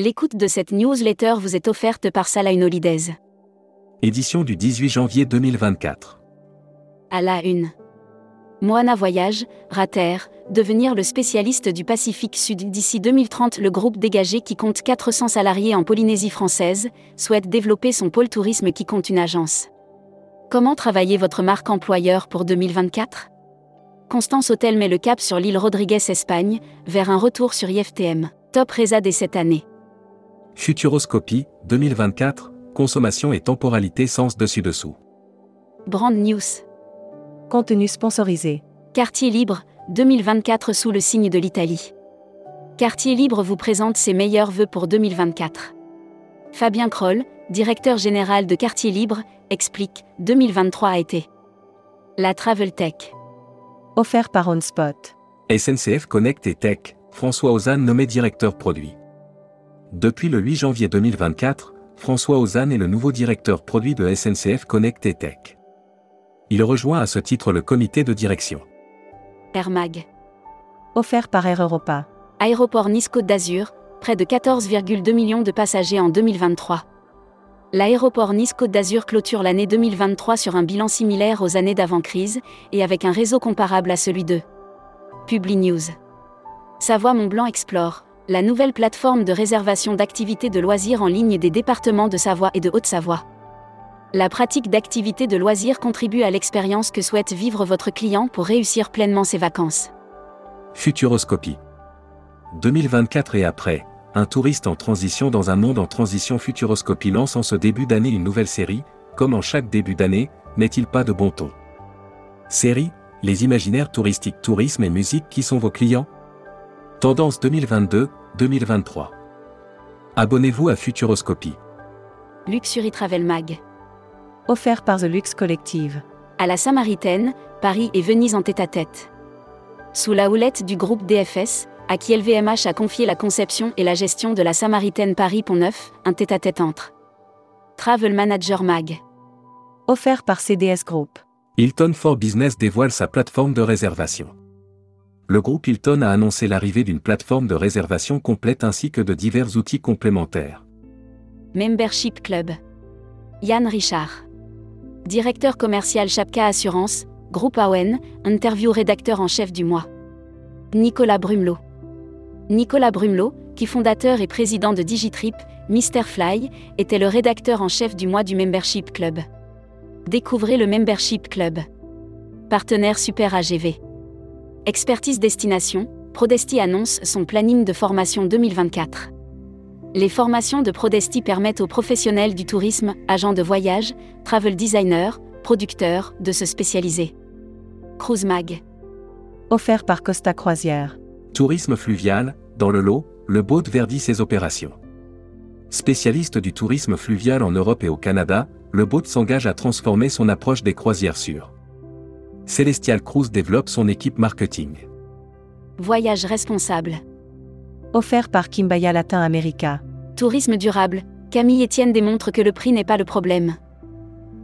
L'écoute de cette newsletter vous est offerte par Salah Holidays. Édition du 18 janvier 2024. À la une. Moana Voyage, Rater, devenir le spécialiste du Pacifique Sud d'ici 2030. Le groupe dégagé qui compte 400 salariés en Polynésie française souhaite développer son pôle tourisme qui compte une agence. Comment travailler votre marque employeur pour 2024 Constance Hôtel met le cap sur l'île Rodriguez Espagne, vers un retour sur IFTM. Top Reza dès cette année. Futuroscopie, 2024, consommation et temporalité sens dessus-dessous. Brand News. Contenu sponsorisé. Quartier Libre, 2024 sous le signe de l'Italie. Quartier Libre vous présente ses meilleurs vœux pour 2024. Fabien Kroll, directeur général de Quartier Libre, explique 2023 a été la Travel Tech. Offert par OnSpot. SNCF Connect et Tech, François Ozanne nommé directeur produit. Depuis le 8 janvier 2024, François Ozanne est le nouveau directeur produit de SNCF Connect et Tech. Il rejoint à ce titre le comité de direction. Air Mag. Offert par Air Europa. Aéroport Nice-Côte d'Azur, près de 14,2 millions de passagers en 2023. L'aéroport Nice-Côte d'Azur clôture l'année 2023 sur un bilan similaire aux années d'avant-crise et avec un réseau comparable à celui de Publi News. Savoie Mont-Blanc Explore, la nouvelle plateforme de réservation d'activités de loisirs en ligne des départements de Savoie et de Haute-Savoie. La pratique d'activités de loisirs contribue à l'expérience que souhaite vivre votre client pour réussir pleinement ses vacances. Futuroscopie. 2024 et après, un touriste en transition dans un monde en transition Futuroscopie lance en ce début d'année une nouvelle série, comme en chaque début d'année, n'est-il pas de bon ton? Série, les imaginaires touristiques tourisme et musique qui sont vos clients? Tendance 2022-2023. Abonnez-vous à Futuroscopie. Luxury Travel Mag. Offert par The Luxe Collective. À la Samaritaine, Paris et Venise en tête-à-tête. Sous la houlette du groupe DFS, à qui LVMH a confié la conception et la gestion de la Samaritaine Paris-Pont-Neuf, un tête-à-tête entre. Travel Manager Mag. Offert par CDS Group. Hilton for Business dévoile sa plateforme de réservation le groupe Hilton a annoncé l'arrivée d'une plateforme de réservation complète ainsi que de divers outils complémentaires. Membership Club. Yann Richard. Directeur commercial Chapka Assurance, Groupe AON, interview rédacteur en chef du mois. Nicolas Brumelot. Nicolas Brumelot, qui fondateur et président de Digitrip, Fly, était le rédacteur en chef du mois du Membership Club. Découvrez le Membership Club. Partenaire Super AGV. Expertise Destination, Prodesti annonce son planning de formation 2024. Les formations de Prodesti permettent aux professionnels du tourisme, agents de voyage, travel designers, producteurs, de se spécialiser. Cruise Mag. Offert par Costa Croisière. Tourisme fluvial, dans le lot, le boat verdit ses opérations. Spécialiste du tourisme fluvial en Europe et au Canada, le boat s'engage à transformer son approche des croisières sûres. Celestial Cruise développe son équipe marketing. Voyage responsable. Offert par Kimbaya Latin America. Tourisme durable. Camille Etienne démontre que le prix n'est pas le problème.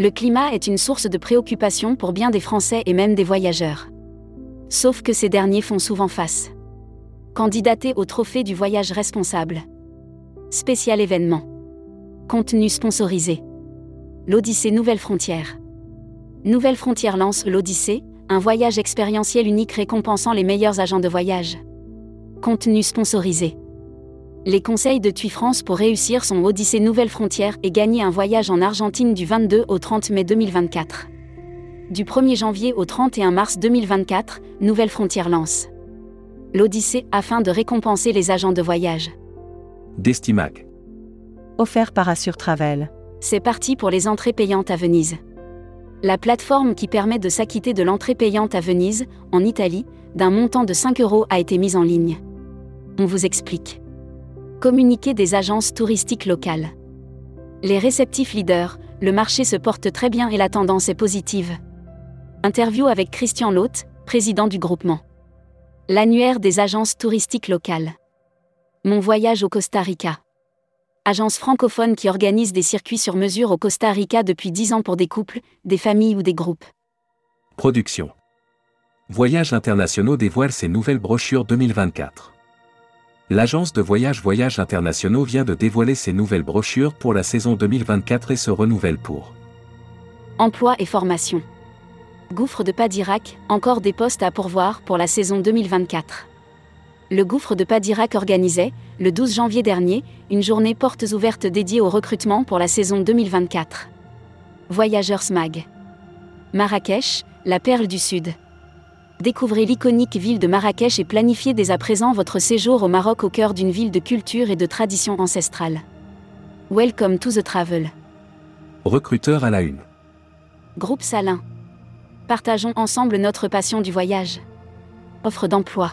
Le climat est une source de préoccupation pour bien des Français et même des voyageurs. Sauf que ces derniers font souvent face. Candidaté au trophée du voyage responsable. Spécial événement. Contenu sponsorisé. L'Odyssée Nouvelle Frontière. Nouvelle Frontière lance l'Odyssée, un voyage expérientiel unique récompensant les meilleurs agents de voyage. Contenu sponsorisé. Les conseils de TUI France pour réussir son Odyssée Nouvelle Frontière et gagner un voyage en Argentine du 22 au 30 mai 2024. Du 1er janvier au 31 mars 2024, Nouvelle Frontière lance l'Odyssée afin de récompenser les agents de voyage. Destimac. Offert par Assure Travel. C'est parti pour les entrées payantes à Venise. La plateforme qui permet de s'acquitter de l'entrée payante à Venise, en Italie, d'un montant de 5 euros a été mise en ligne. On vous explique. Communiquer des agences touristiques locales. Les réceptifs leaders, le marché se porte très bien et la tendance est positive. Interview avec Christian Loth, président du groupement. L'annuaire des agences touristiques locales. Mon voyage au Costa Rica agence francophone qui organise des circuits sur mesure au Costa Rica depuis 10 ans pour des couples, des familles ou des groupes. Production. Voyages internationaux dévoile ses nouvelles brochures 2024. L'agence de voyage Voyages Internationaux vient de dévoiler ses nouvelles brochures pour la saison 2024 et se renouvelle pour Emploi et formation. Gouffre de Padirac, encore des postes à pourvoir pour la saison 2024. Le Gouffre de Padirac organisait, le 12 janvier dernier, une journée portes ouvertes dédiée au recrutement pour la saison 2024. Voyageurs SMAG. Marrakech, la perle du Sud. Découvrez l'iconique ville de Marrakech et planifiez dès à présent votre séjour au Maroc au cœur d'une ville de culture et de tradition ancestrale. Welcome to the travel. Recruteur à la une. Groupe Salin. Partageons ensemble notre passion du voyage. Offre d'emploi.